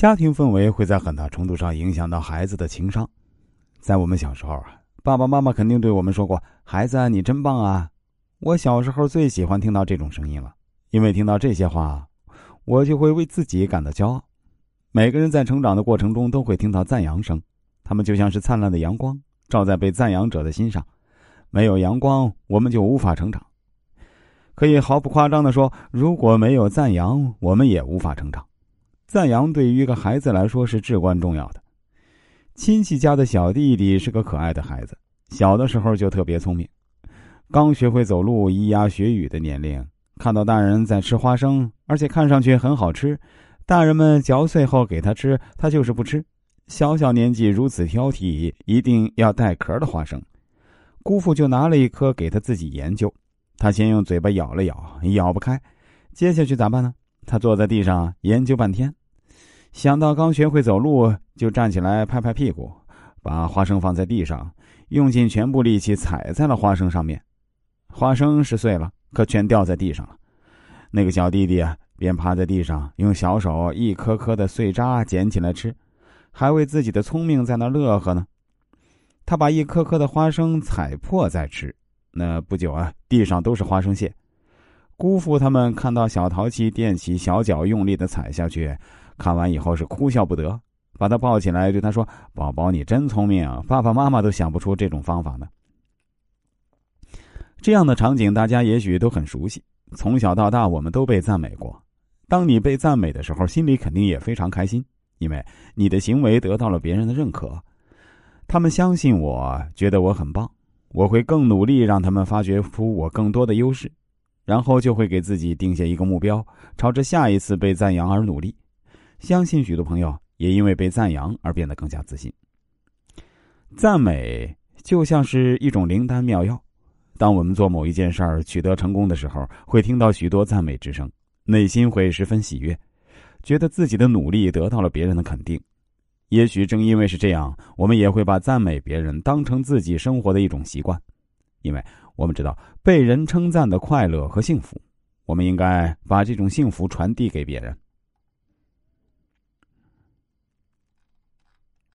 家庭氛围会在很大程度上影响到孩子的情商。在我们小时候啊，爸爸妈妈肯定对我们说过：“孩子，你真棒啊！”我小时候最喜欢听到这种声音了，因为听到这些话，我就会为自己感到骄傲。每个人在成长的过程中都会听到赞扬声，他们就像是灿烂的阳光，照在被赞扬者的心上。没有阳光，我们就无法成长。可以毫不夸张的说，如果没有赞扬，我们也无法成长。赞扬对于一个孩子来说是至关重要的。亲戚家的小弟弟是个可爱的孩子，小的时候就特别聪明，刚学会走路、咿呀学语的年龄，看到大人在吃花生，而且看上去很好吃，大人们嚼碎后给他吃，他就是不吃。小小年纪如此挑剔，一定要带壳的花生。姑父就拿了一颗给他自己研究，他先用嘴巴咬了咬，咬不开，接下去咋办呢？他坐在地上研究半天，想到刚学会走路，就站起来拍拍屁股，把花生放在地上，用尽全部力气踩在了花生上面，花生是碎了，可全掉在地上了。那个小弟弟啊，便趴在地上，用小手一颗颗的碎渣捡起来吃，还为自己的聪明在那乐呵呢。他把一颗颗的花生踩破再吃，那不久啊，地上都是花生屑。姑父他们看到小淘气踮起小脚用力的踩下去，看完以后是哭笑不得，把他抱起来对他说：“宝宝，你真聪明，爸爸妈妈都想不出这种方法呢。”这样的场景大家也许都很熟悉，从小到大我们都被赞美过。当你被赞美的时候，心里肯定也非常开心，因为你的行为得到了别人的认可。他们相信我，觉得我很棒，我会更努力，让他们发掘出我更多的优势，然后就会给自己定下一个目标，朝着下一次被赞扬而努力。相信许多朋友也因为被赞扬而变得更加自信。赞美就像是一种灵丹妙药，当我们做某一件事儿取得成功的时候，会听到许多赞美之声，内心会十分喜悦，觉得自己的努力得到了别人的肯定。也许正因为是这样，我们也会把赞美别人当成自己生活的一种习惯，因为我们知道被人称赞的快乐和幸福，我们应该把这种幸福传递给别人。